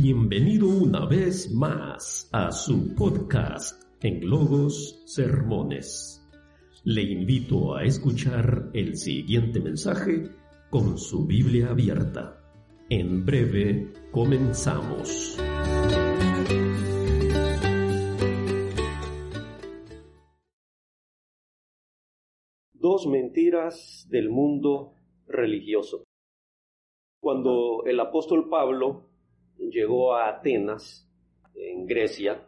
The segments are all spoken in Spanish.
Bienvenido una vez más a su podcast en Logos Sermones. Le invito a escuchar el siguiente mensaje con su Biblia abierta. En breve comenzamos. Dos mentiras del mundo religioso. Cuando el apóstol Pablo llegó a Atenas, en Grecia,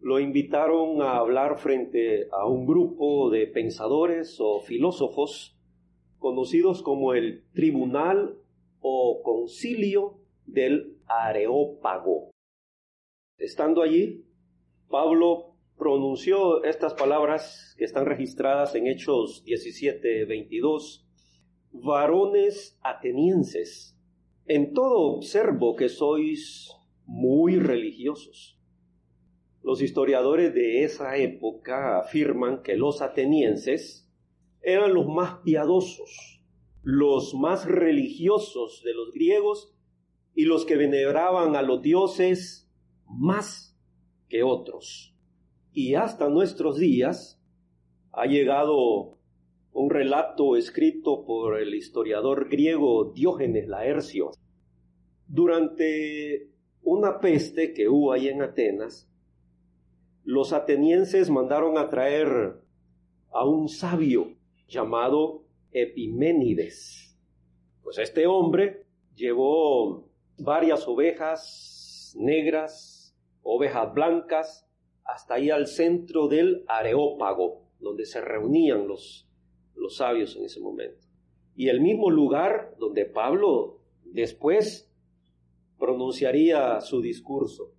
lo invitaron a hablar frente a un grupo de pensadores o filósofos conocidos como el Tribunal o Concilio del Areópago. Estando allí, Pablo pronunció estas palabras que están registradas en Hechos 17, 22. Varones atenienses, en todo observo que sois muy religiosos. Los historiadores de esa época afirman que los atenienses eran los más piadosos, los más religiosos de los griegos y los que veneraban a los dioses más que otros. Y hasta nuestros días ha llegado un relato escrito por el historiador griego Diógenes Laercio. Durante una peste que hubo ahí en Atenas, los atenienses mandaron a traer a un sabio llamado Epiménides. Pues este hombre llevó varias ovejas negras, ovejas blancas, hasta ahí al centro del Areópago, donde se reunían los los sabios en ese momento. Y el mismo lugar donde Pablo después pronunciaría su discurso.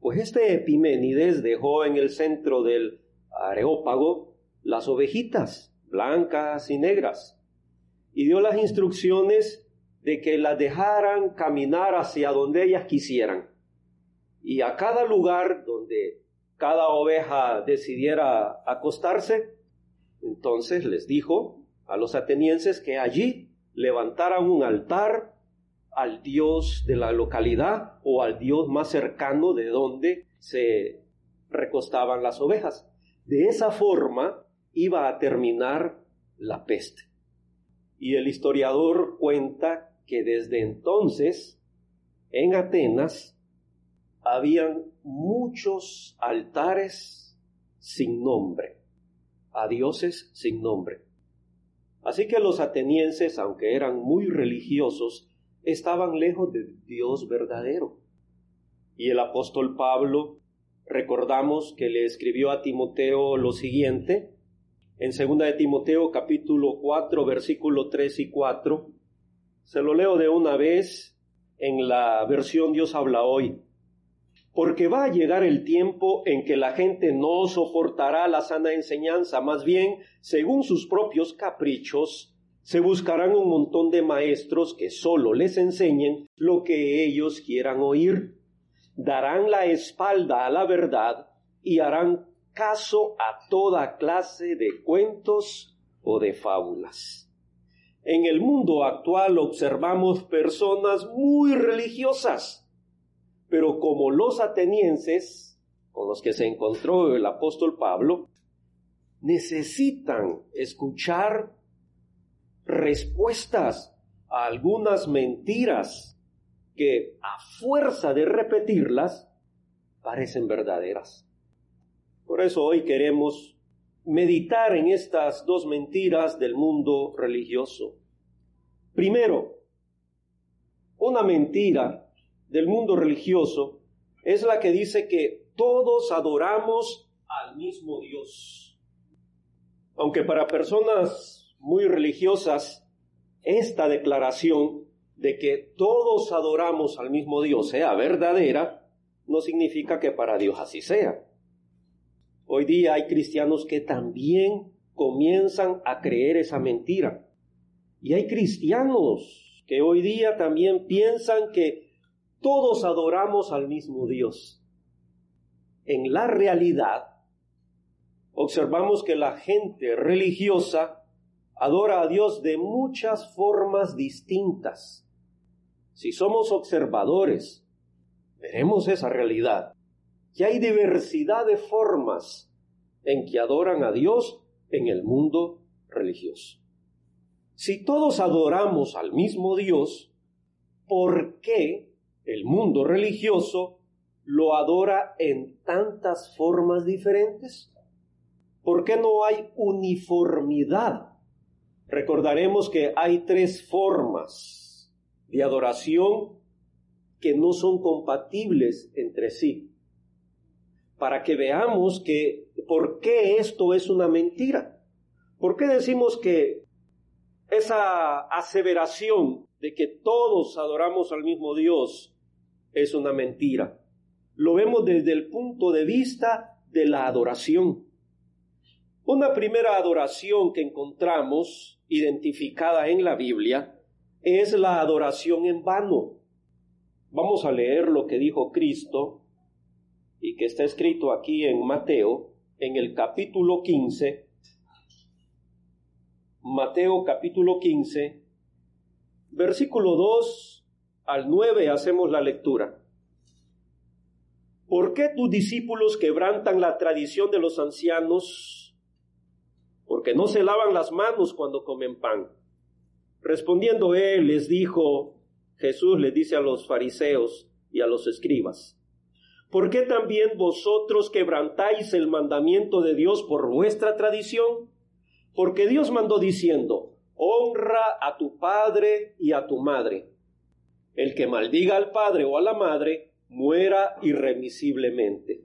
Pues este Epiménides dejó en el centro del Areópago las ovejitas blancas y negras y dio las instrucciones de que las dejaran caminar hacia donde ellas quisieran. Y a cada lugar donde cada oveja decidiera acostarse, entonces les dijo a los atenienses que allí levantaran un altar al dios de la localidad o al dios más cercano de donde se recostaban las ovejas. De esa forma iba a terminar la peste. Y el historiador cuenta que desde entonces en Atenas habían muchos altares sin nombre a dioses sin nombre. Así que los atenienses, aunque eran muy religiosos, estaban lejos del Dios verdadero. Y el apóstol Pablo, recordamos que le escribió a Timoteo lo siguiente, en 2 de Timoteo capítulo 4 versículo 3 y 4, se lo leo de una vez en la versión Dios habla hoy porque va a llegar el tiempo en que la gente no soportará la sana enseñanza, más bien, según sus propios caprichos, se buscarán un montón de maestros que solo les enseñen lo que ellos quieran oír, darán la espalda a la verdad y harán caso a toda clase de cuentos o de fábulas. En el mundo actual observamos personas muy religiosas, pero como los atenienses, con los que se encontró el apóstol Pablo, necesitan escuchar respuestas a algunas mentiras que a fuerza de repetirlas parecen verdaderas. Por eso hoy queremos meditar en estas dos mentiras del mundo religioso. Primero, una mentira del mundo religioso es la que dice que todos adoramos al mismo Dios. Aunque para personas muy religiosas esta declaración de que todos adoramos al mismo Dios sea verdadera, no significa que para Dios así sea. Hoy día hay cristianos que también comienzan a creer esa mentira. Y hay cristianos que hoy día también piensan que todos adoramos al mismo Dios. En la realidad, observamos que la gente religiosa adora a Dios de muchas formas distintas. Si somos observadores Veremos esa realidad. Que hay diversidad de formas en que adoran a Dios en el mundo religioso. Si todos adoramos al mismo Dios, ¿por qué el mundo religioso lo adora en tantas formas diferentes? ¿Por qué no hay uniformidad? Recordaremos que hay tres formas de adoración que no son compatibles entre sí. Para que veamos que por qué esto es una mentira. ¿Por qué decimos que esa aseveración de que todos adoramos al mismo Dios es una mentira? Lo vemos desde el punto de vista de la adoración. Una primera adoración que encontramos identificada en la Biblia es la adoración en vano. Vamos a leer lo que dijo Cristo y que está escrito aquí en Mateo, en el capítulo 15. Mateo capítulo 15, versículo 2 al 9 hacemos la lectura. ¿Por qué tus discípulos quebrantan la tradición de los ancianos? Porque no se lavan las manos cuando comen pan. Respondiendo él, les dijo, Jesús les dice a los fariseos y a los escribas, ¿por qué también vosotros quebrantáis el mandamiento de Dios por vuestra tradición? Porque Dios mandó diciendo, honra a tu padre y a tu madre. El que maldiga al padre o a la madre, muera irremisiblemente.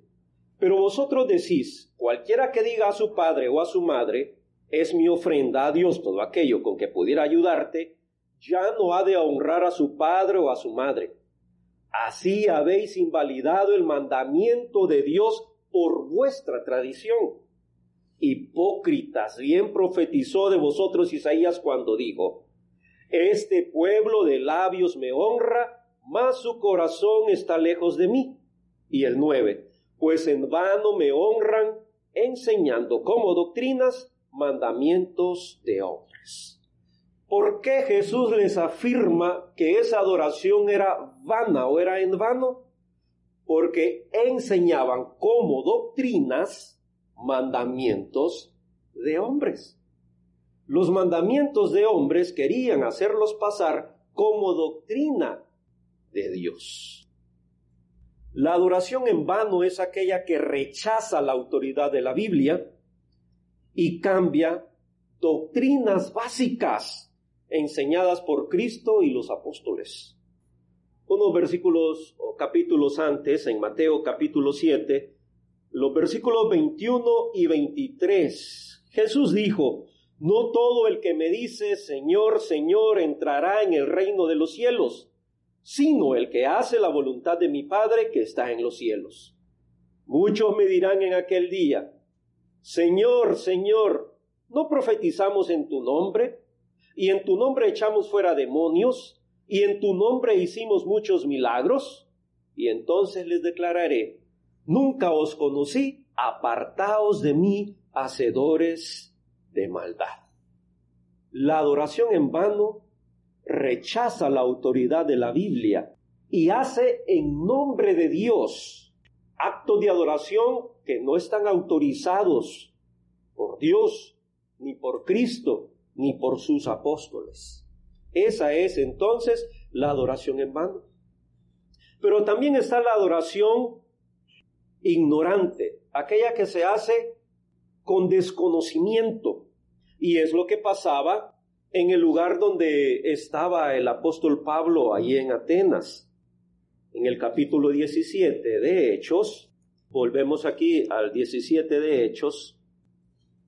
Pero vosotros decís, cualquiera que diga a su padre o a su madre, es mi ofrenda a Dios todo aquello con que pudiera ayudarte, ya no ha de honrar a su padre o a su madre. Así habéis invalidado el mandamiento de Dios por vuestra tradición. Hipócritas, bien profetizó de vosotros Isaías cuando dijo, Este pueblo de labios me honra, mas su corazón está lejos de mí. Y el nueve, pues en vano me honran enseñando como doctrinas mandamientos de hombres. ¿Por qué Jesús les afirma que esa adoración era vana o era en vano? Porque enseñaban como doctrinas mandamientos de hombres. Los mandamientos de hombres querían hacerlos pasar como doctrina de Dios. La adoración en vano es aquella que rechaza la autoridad de la Biblia y cambia doctrinas básicas enseñadas por Cristo y los apóstoles. Unos versículos o capítulos antes, en Mateo capítulo 7, los versículos 21 y 23, Jesús dijo, no todo el que me dice Señor, Señor entrará en el reino de los cielos, sino el que hace la voluntad de mi Padre que está en los cielos. Muchos me dirán en aquel día, Señor, Señor, ¿no profetizamos en tu nombre? Y en tu nombre echamos fuera demonios, y en tu nombre hicimos muchos milagros. Y entonces les declararé, nunca os conocí, apartaos de mí, hacedores de maldad. La adoración en vano rechaza la autoridad de la Biblia y hace en nombre de Dios actos de adoración que no están autorizados por Dios, ni por Cristo, ni por sus apóstoles. Esa es entonces la adoración en vano. Pero también está la adoración ignorante, aquella que se hace con desconocimiento. Y es lo que pasaba en el lugar donde estaba el apóstol Pablo, allí en Atenas. En el capítulo 17 de Hechos, volvemos aquí al 17 de Hechos,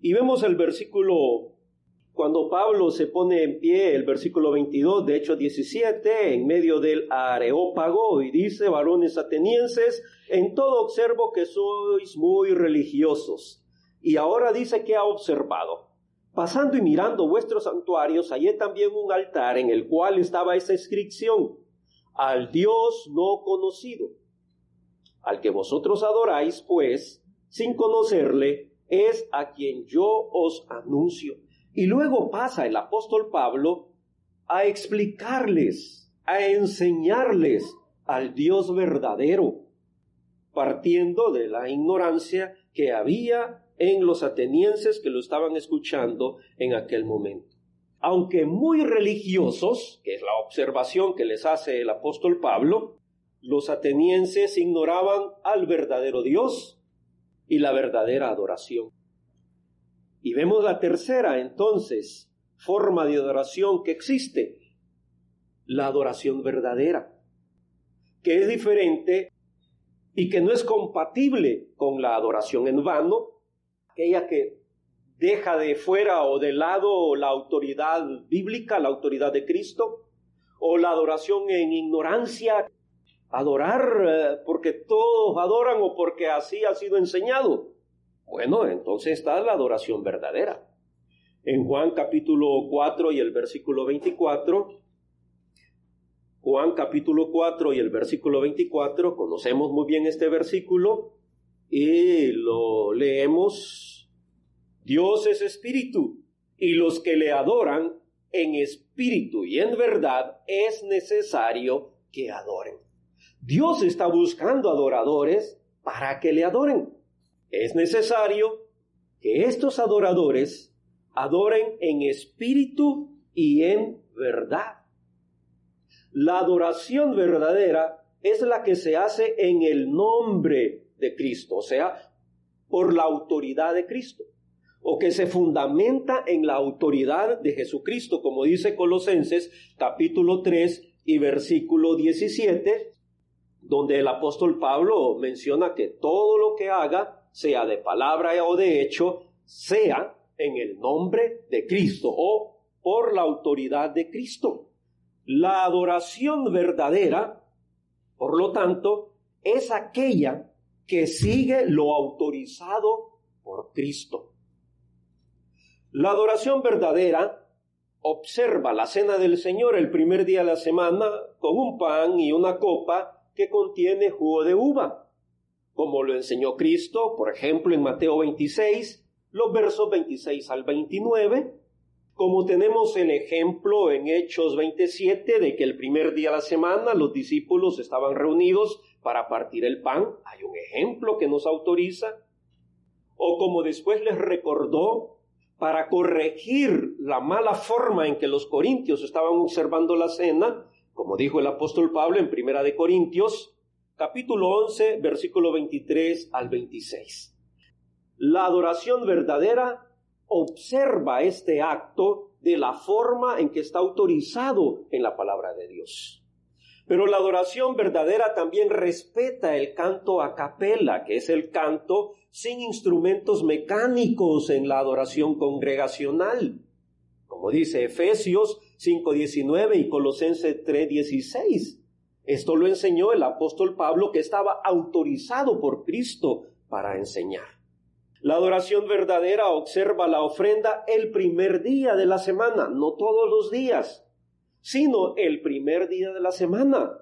y vemos el versículo, cuando Pablo se pone en pie, el versículo 22 de Hechos 17, en medio del Areópago, y dice, varones atenienses, en todo observo que sois muy religiosos. Y ahora dice que ha observado Pasando y mirando vuestros santuarios, hallé también un altar en el cual estaba esa inscripción, al Dios no conocido. Al que vosotros adoráis, pues, sin conocerle, es a quien yo os anuncio. Y luego pasa el apóstol Pablo a explicarles, a enseñarles al Dios verdadero, partiendo de la ignorancia que había en los atenienses que lo estaban escuchando en aquel momento. Aunque muy religiosos, que es la observación que les hace el apóstol Pablo, los atenienses ignoraban al verdadero Dios y la verdadera adoración. Y vemos la tercera, entonces, forma de adoración que existe, la adoración verdadera, que es diferente y que no es compatible con la adoración en vano, aquella que deja de fuera o de lado la autoridad bíblica, la autoridad de Cristo, o la adoración en ignorancia, adorar eh, porque todos adoran o porque así ha sido enseñado. Bueno, entonces está la adoración verdadera. En Juan capítulo 4 y el versículo 24, Juan capítulo 4 y el versículo 24, conocemos muy bien este versículo y lo leemos. Dios es espíritu y los que le adoran en espíritu y en verdad es necesario que adoren. Dios está buscando adoradores para que le adoren. Es necesario que estos adoradores adoren en espíritu y en verdad. La adoración verdadera es la que se hace en el nombre de Cristo, o sea, por la autoridad de Cristo, o que se fundamenta en la autoridad de Jesucristo, como dice Colosenses capítulo 3 y versículo 17, donde el apóstol Pablo menciona que todo lo que haga sea de palabra o de hecho, sea en el nombre de Cristo o por la autoridad de Cristo. La adoración verdadera, por lo tanto, es aquella que sigue lo autorizado por Cristo. La adoración verdadera observa la cena del Señor el primer día de la semana con un pan y una copa que contiene jugo de uva como lo enseñó Cristo, por ejemplo, en Mateo 26, los versos 26 al 29, como tenemos el ejemplo en Hechos 27 de que el primer día de la semana los discípulos estaban reunidos para partir el pan, hay un ejemplo que nos autoriza, o como después les recordó para corregir la mala forma en que los corintios estaban observando la cena, como dijo el apóstol Pablo en Primera de Corintios, capítulo 11, versículo 23 al 26. La adoración verdadera observa este acto de la forma en que está autorizado en la palabra de Dios. Pero la adoración verdadera también respeta el canto a capela, que es el canto sin instrumentos mecánicos en la adoración congregacional. Como dice Efesios 5.19 y Colosenses 3.16. Esto lo enseñó el apóstol Pablo que estaba autorizado por Cristo para enseñar. La adoración verdadera observa la ofrenda el primer día de la semana, no todos los días, sino el primer día de la semana,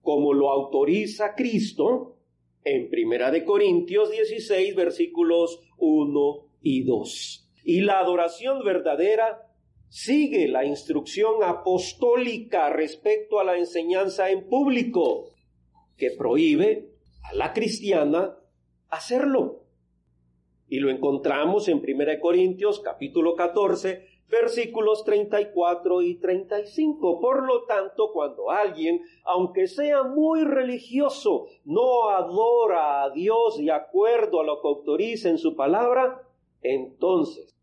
como lo autoriza Cristo en Primera de Corintios 16 versículos 1 y 2. Y la adoración verdadera sigue la instrucción apostólica respecto a la enseñanza en público, que prohíbe a la cristiana hacerlo. Y lo encontramos en 1 Corintios capítulo 14, versículos 34 y 35. Por lo tanto, cuando alguien, aunque sea muy religioso, no adora a Dios de acuerdo a lo que autoriza en su palabra, entonces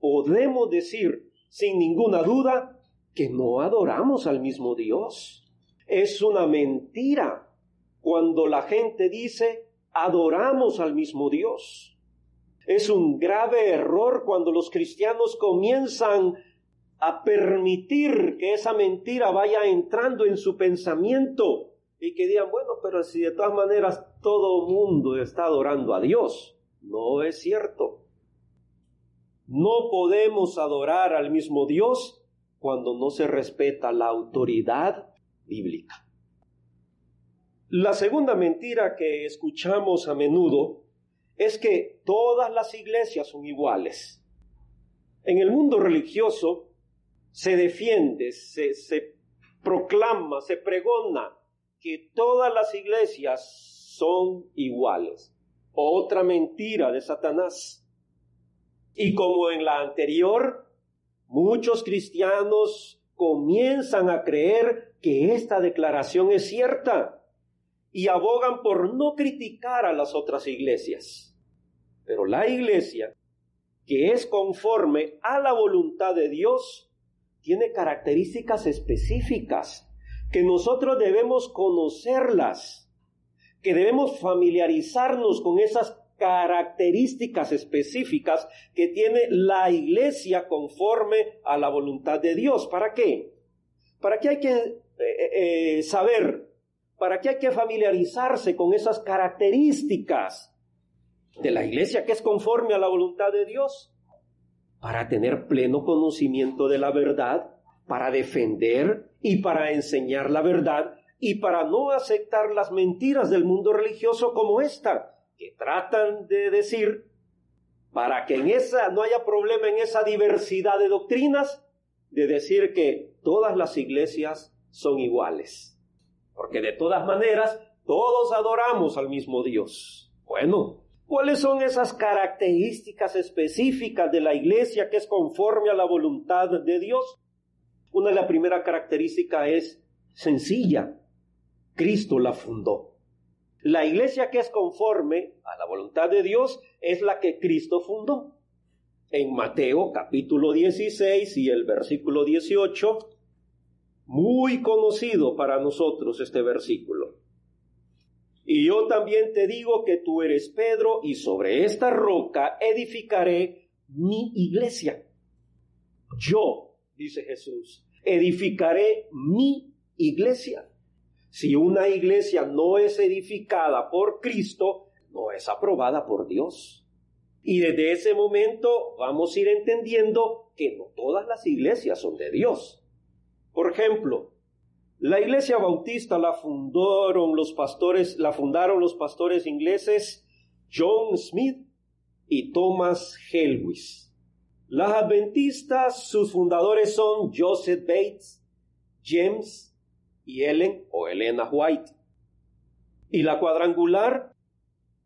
podemos decir sin ninguna duda que no adoramos al mismo Dios. Es una mentira cuando la gente dice adoramos al mismo Dios. Es un grave error cuando los cristianos comienzan a permitir que esa mentira vaya entrando en su pensamiento y que digan, bueno, pero si de todas maneras todo mundo está adorando a Dios. No es cierto. No podemos adorar al mismo Dios cuando no se respeta la autoridad bíblica. La segunda mentira que escuchamos a menudo es que todas las iglesias son iguales. En el mundo religioso se defiende, se, proclama, se pregona que todas las iglesias son iguales. Otra mentira de Satanás. Y como en la anterior, muchos cristianos comienzan a creer que esta declaración es cierta y abogan por no criticar a las otras iglesias. Pero la iglesia, que es conforme a la voluntad de Dios, tiene características específicas que nosotros debemos conocerlas, que debemos familiarizarnos con esas características específicas que tiene la iglesia conforme a la voluntad de Dios. ¿Para qué? ¿Para qué hay que eh, eh, saber? ¿Para qué hay que familiarizarse con esas características de la iglesia que es conforme a la voluntad de Dios? Para tener pleno conocimiento de la verdad, para defender y para enseñar la verdad y para no aceptar las mentiras del mundo religioso como esta, que tratan de decir, para que en esa no haya problema en esa diversidad de doctrinas, de decir que todas las iglesias son iguales. Porque de todas maneras, todos adoramos al mismo Dios. Bueno, ¿cuáles son esas características específicas de la iglesia que es conforme a la voluntad de Dios? Una de las primeras características es sencilla. Cristo la fundó. La iglesia que es conforme a la voluntad de Dios es la que Cristo fundó. En Mateo capítulo 16 y el versículo 18, muy conocido para nosotros este versículo. Y yo también te digo que tú eres Pedro y sobre esta roca edificaré mi iglesia. Yo, dice Jesús, edificaré mi iglesia si una iglesia no es edificada por Cristo, no es aprobada por Dios. Y desde ese momento vamos a ir entendiendo que no todas las iglesias son de Dios. Por ejemplo, la iglesia bautista la fundaron los pastores, la fundaron los pastores ingleses John Smith y Thomas Helwis. Las adventistas, sus fundadores son Joseph Bates, James y Ellen o Elena White. Y la cuadrangular,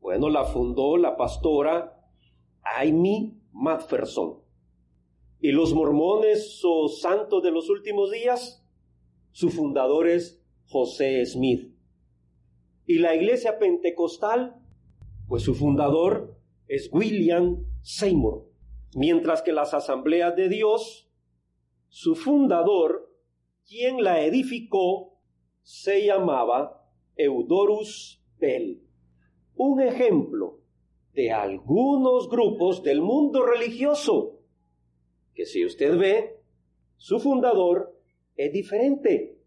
bueno, la fundó la pastora Amy Macpherson. Y los mormones o santos de los últimos días, su fundador es José Smith. Y la iglesia pentecostal, pues su fundador es William Seymour. Mientras que las asambleas de Dios, su fundador, quien la edificó, se llamaba Eudorus Bell. Un ejemplo de algunos grupos del mundo religioso, que si usted ve, su fundador es diferente.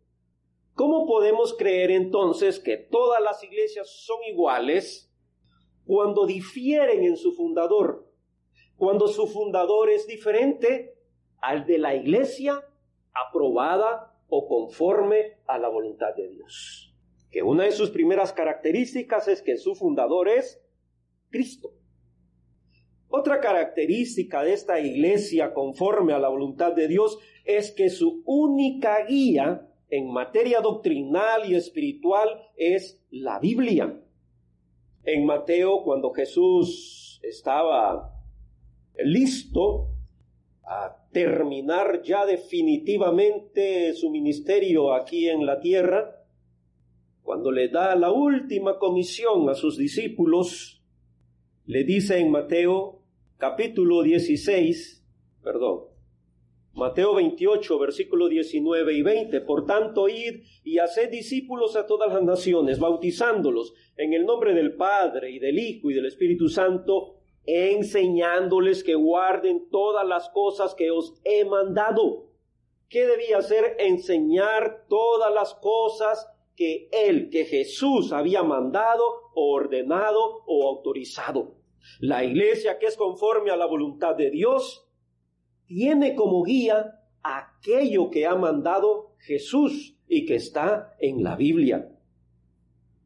¿Cómo podemos creer entonces que todas las iglesias son iguales cuando difieren en su fundador? Cuando su fundador es diferente al de la iglesia aprobada o conforme a la voluntad de Dios. Que una de sus primeras características es que su fundador es Cristo. Otra característica de esta iglesia conforme a la voluntad de Dios es que su única guía en materia doctrinal y espiritual es la Biblia. En Mateo, cuando Jesús estaba listo a terminar ya definitivamente su ministerio aquí en la tierra, cuando le da la última comisión a sus discípulos, le dice en Mateo capítulo 16, perdón, Mateo 28, versículo 19 y 20, por tanto, id y haced discípulos a todas las naciones, bautizándolos en el nombre del Padre y del Hijo y del Espíritu Santo, enseñándoles que guarden todas las cosas que os he mandado. ¿Qué debía hacer? Enseñar todas las cosas que él, que Jesús había mandado, ordenado o autorizado. La iglesia que es conforme a la voluntad de Dios tiene como guía aquello que ha mandado Jesús y que está en la Biblia.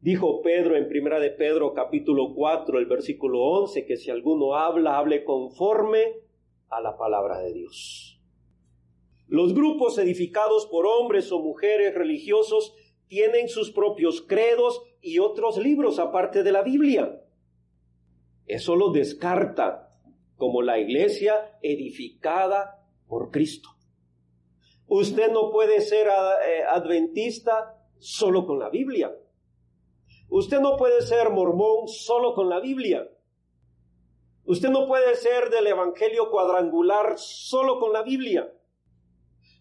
Dijo Pedro en primera de Pedro capítulo 4, el versículo 11, que si alguno habla, hable conforme a la palabra de Dios. Los grupos edificados por hombres o mujeres religiosos tienen sus propios credos y otros libros aparte de la Biblia. Eso lo descarta como la iglesia edificada por Cristo. Usted no puede ser eh, adventista solo con la Biblia. Usted no puede ser mormón solo con la Biblia. Usted no puede ser del Evangelio cuadrangular solo con la Biblia.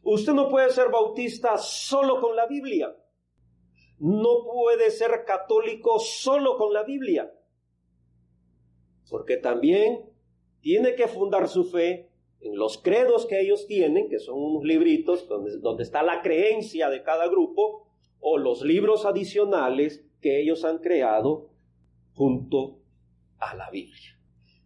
Usted no puede ser bautista solo con la Biblia. No puede ser católico solo con la Biblia. Porque también tiene que fundar su fe en los credos que ellos tienen, que son unos libritos donde, donde está la creencia de cada grupo, o los libros adicionales que ellos han creado junto a la Biblia.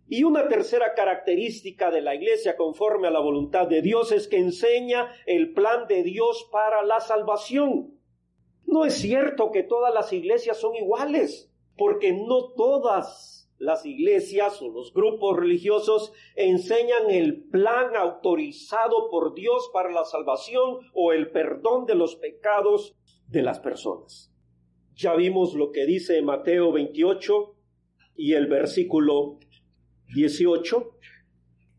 Y una tercera característica de la iglesia conforme a la voluntad de Dios es que enseña el plan de Dios para la salvación. No es cierto que todas las iglesias son iguales, porque no todas las iglesias o los grupos religiosos enseñan el plan autorizado por Dios para la salvación o el perdón de los pecados de las personas. Ya vimos lo que dice Mateo 28 y el versículo 18,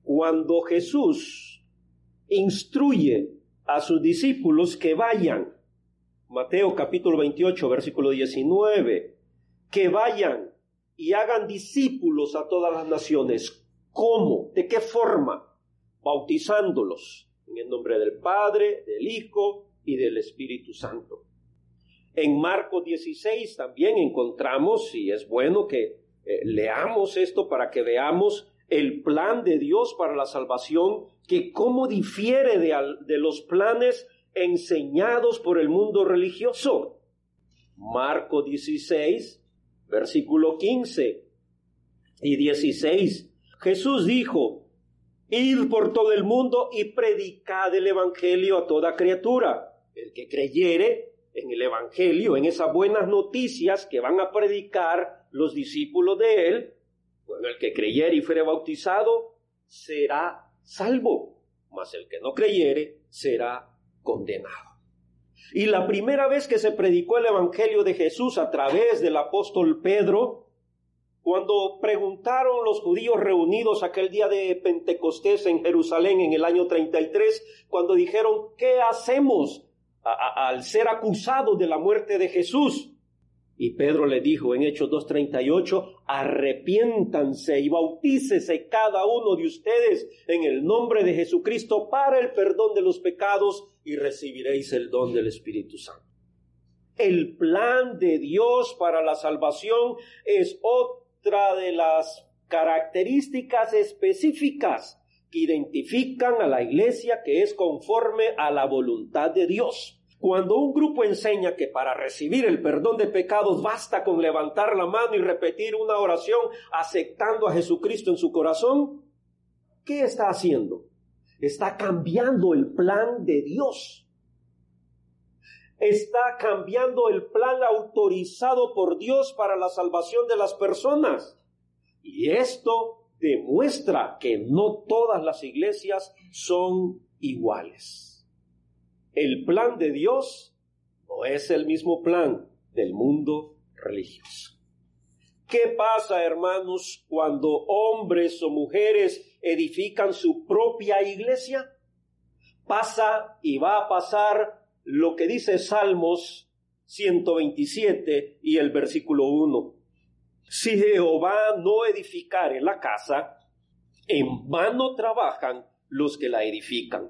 cuando Jesús instruye a sus discípulos que vayan, Mateo capítulo 28, versículo 19, que vayan y hagan discípulos a todas las naciones. ¿Cómo? ¿De qué forma? Bautizándolos en el nombre del Padre, del Hijo y del Espíritu Santo. En Marcos 16 también encontramos, y es bueno que eh, leamos esto para que veamos el plan de Dios para la salvación, que cómo difiere de, los planes enseñados por el mundo religioso. Marco 16, versículo 15 y 16. Jesús dijo, Id por todo el mundo y predicad el Evangelio a toda criatura. El que creyere en el Evangelio, en esas buenas noticias que van a predicar, los discípulos de él, el que creyere y fuere bautizado será salvo, mas el que no creyere será condenado. Y la primera vez que se predicó el Evangelio de Jesús a través del apóstol Pedro, cuando preguntaron los judíos reunidos aquel día de Pentecostés en Jerusalén en el año 33, cuando dijeron, ¿qué hacemos al ser acusados de la muerte de Jesús? Y Pedro le dijo en Hechos 2.38, arrepiéntanse y bautícese cada uno de ustedes en el nombre de Jesucristo para el perdón de los pecados y recibiréis el don del Espíritu Santo. El plan de Dios para la salvación es otra de las características específicas identifican a la iglesia que es conforme a la voluntad de Dios. Cuando un grupo enseña que para recibir el perdón de pecados basta con levantar la mano y repetir una oración aceptando a Jesucristo en su corazón, ¿qué está haciendo? Está cambiando el plan de Dios. Está cambiando el plan autorizado por Dios para la salvación de las personas. Y esto demuestra que no todas las iglesias son iguales. El plan de Dios no es el mismo plan del mundo religioso. ¿Qué pasa, hermanos, cuando hombres o mujeres edifican su propia iglesia? Pasa y va a pasar lo que dice Salmos 127 y el versículo 1. Si Jehová no edificare la casa, en vano trabajan los que la edifican.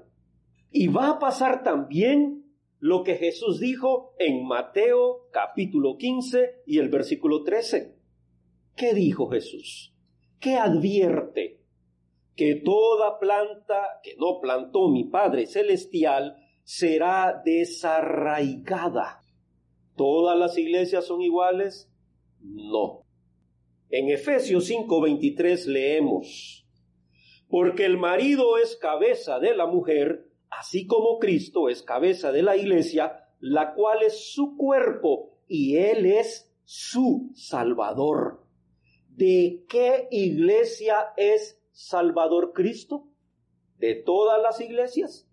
Y va a pasar también lo que Jesús dijo en Mateo capítulo 15 y el versículo 13. ¿Qué dijo Jesús? ¿Qué advierte? Que toda planta que no plantó mi Padre Celestial será desarraigada. ¿Todas las iglesias son iguales? No. En Efesios 5:23 leemos, porque el marido es cabeza de la mujer, así como Cristo es cabeza de la iglesia, la cual es su cuerpo y Él es su Salvador. ¿De qué iglesia es Salvador Cristo? ¿De todas las iglesias?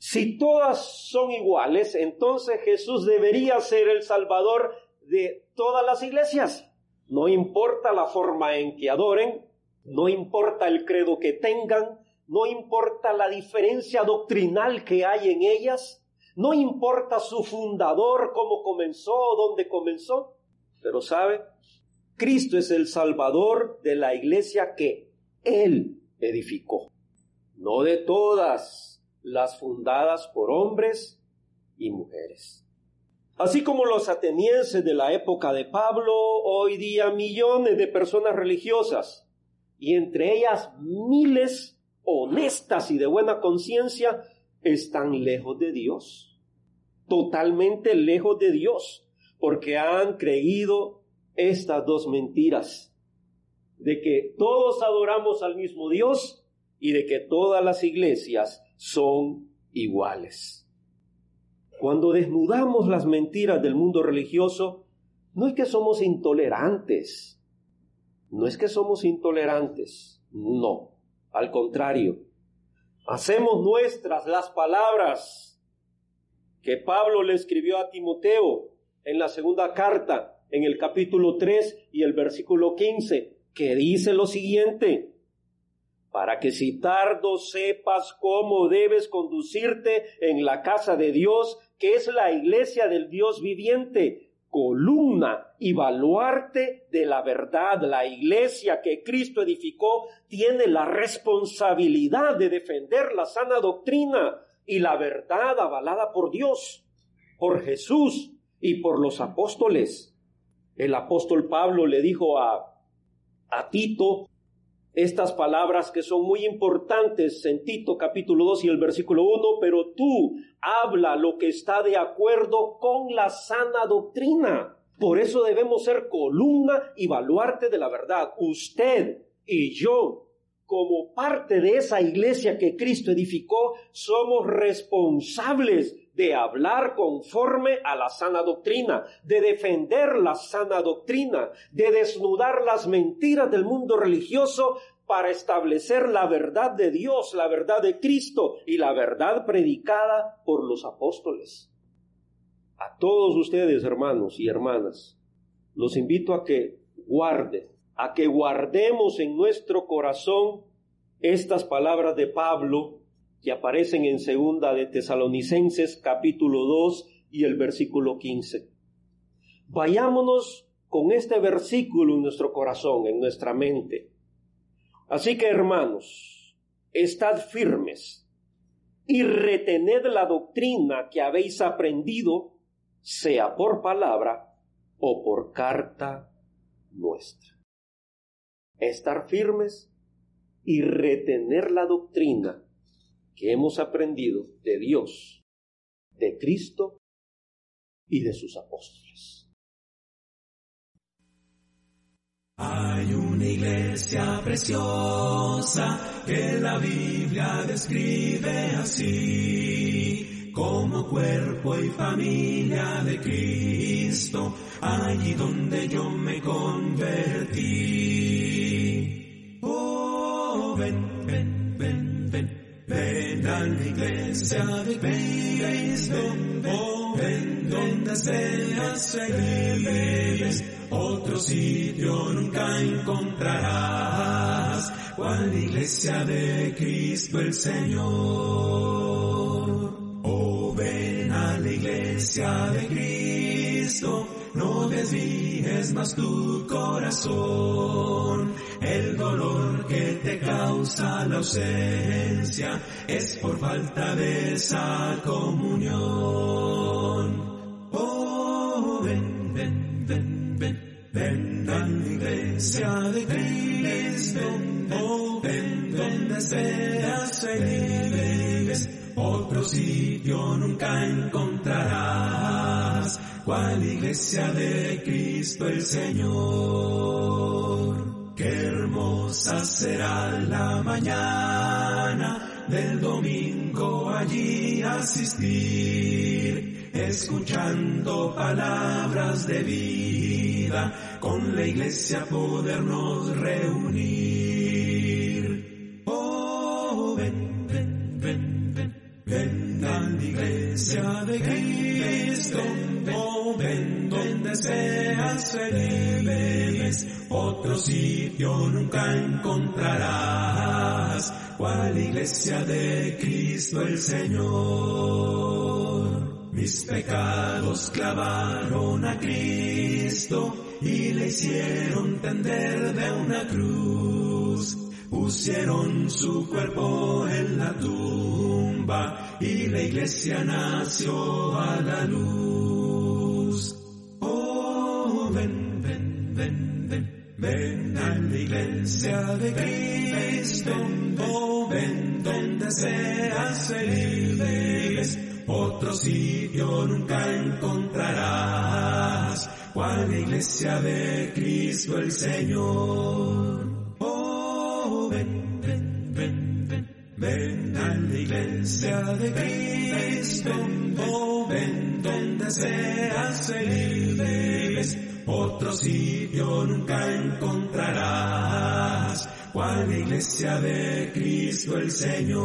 Si todas son iguales, entonces Jesús debería ser el Salvador de todas las iglesias. No importa la forma en que adoren, no importa el credo que tengan, no importa la diferencia doctrinal que hay en ellas, no importa su fundador, cómo comenzó, dónde comenzó, pero sabe, Cristo es el Salvador de la iglesia que Él edificó, no de todas las fundadas por hombres y mujeres. Así como los atenienses de la época de Pablo, hoy día millones de personas religiosas, y entre ellas miles honestas y de buena conciencia, están lejos de Dios, totalmente lejos de Dios, porque han creído estas dos mentiras, de que todos adoramos al mismo Dios y de que todas las iglesias son iguales. Cuando desnudamos las mentiras del mundo religioso, no es que somos intolerantes, no es que somos intolerantes, no, al contrario, hacemos nuestras las palabras que Pablo le escribió a Timoteo en la segunda carta, en el capítulo 3 y el versículo 15, que dice lo siguiente, para que si tardo sepas cómo debes conducirte en la casa de Dios, que es la iglesia del Dios viviente, columna y baluarte de la verdad. La iglesia que Cristo edificó tiene la responsabilidad de defender la sana doctrina y la verdad avalada por Dios, por Jesús y por los apóstoles. El apóstol Pablo le dijo a, a Tito estas palabras que son muy importantes en Tito capítulo 2 y el versículo 1, pero tú habla lo que está de acuerdo con la sana doctrina. Por eso debemos ser columna y baluarte de la verdad. Usted y yo, como parte de esa iglesia que Cristo edificó, somos responsables de hablar conforme a la sana doctrina, de defender la sana doctrina, de desnudar las mentiras del mundo religioso para establecer la verdad de Dios, la verdad de Cristo y la verdad predicada por los apóstoles. A todos ustedes, hermanos y hermanas, los invito a que guarden, a que guardemos en nuestro corazón estas palabras de Pablo que aparecen en segunda de Tesalonicenses capítulo 2 y el versículo 15. Vayámonos con este versículo en nuestro corazón, en nuestra mente. Así que hermanos, estad firmes y retened la doctrina que habéis aprendido, sea por palabra o por carta nuestra. Estar firmes y retener la doctrina que hemos aprendido de Dios, de Cristo y de sus apóstoles. Hay una iglesia preciosa que la Biblia describe así, como cuerpo y familia de Cristo, allí donde yo me convertí. De Cristo, oh, donde seas feliz. Otro sitio nunca encontrarás, cual iglesia de Cristo el Señor. Oh, ven a la iglesia de Cristo, desvíes más tu corazón. El dolor que te causa la ausencia es por falta de esa comunión. Oh, ven, ven, ven, ven, ven la iglesia de Cristo. Oh, ven donde seas feliz. Otro sitio nunca encontrarás, cual iglesia de Cristo el Señor. Qué hermosa será la mañana del domingo allí asistir, escuchando palabras de vida, con la iglesia podernos reunir. Otro sitio nunca encontrarás, cual iglesia de Cristo el Señor. Mis pecados clavaron a Cristo y le hicieron tender de una cruz pusieron su cuerpo en la tumba y la iglesia nació a la luz. A la iglesia de Cristo, oh, ven donde seas feliz. Otro sitio nunca encontrarás, cual iglesia de Cristo el Señor. Ven a la iglesia de Cristo, oh, ven donde seas feliz. Otro sitio nunca encontrarás, iglesia de Cristo el Señor.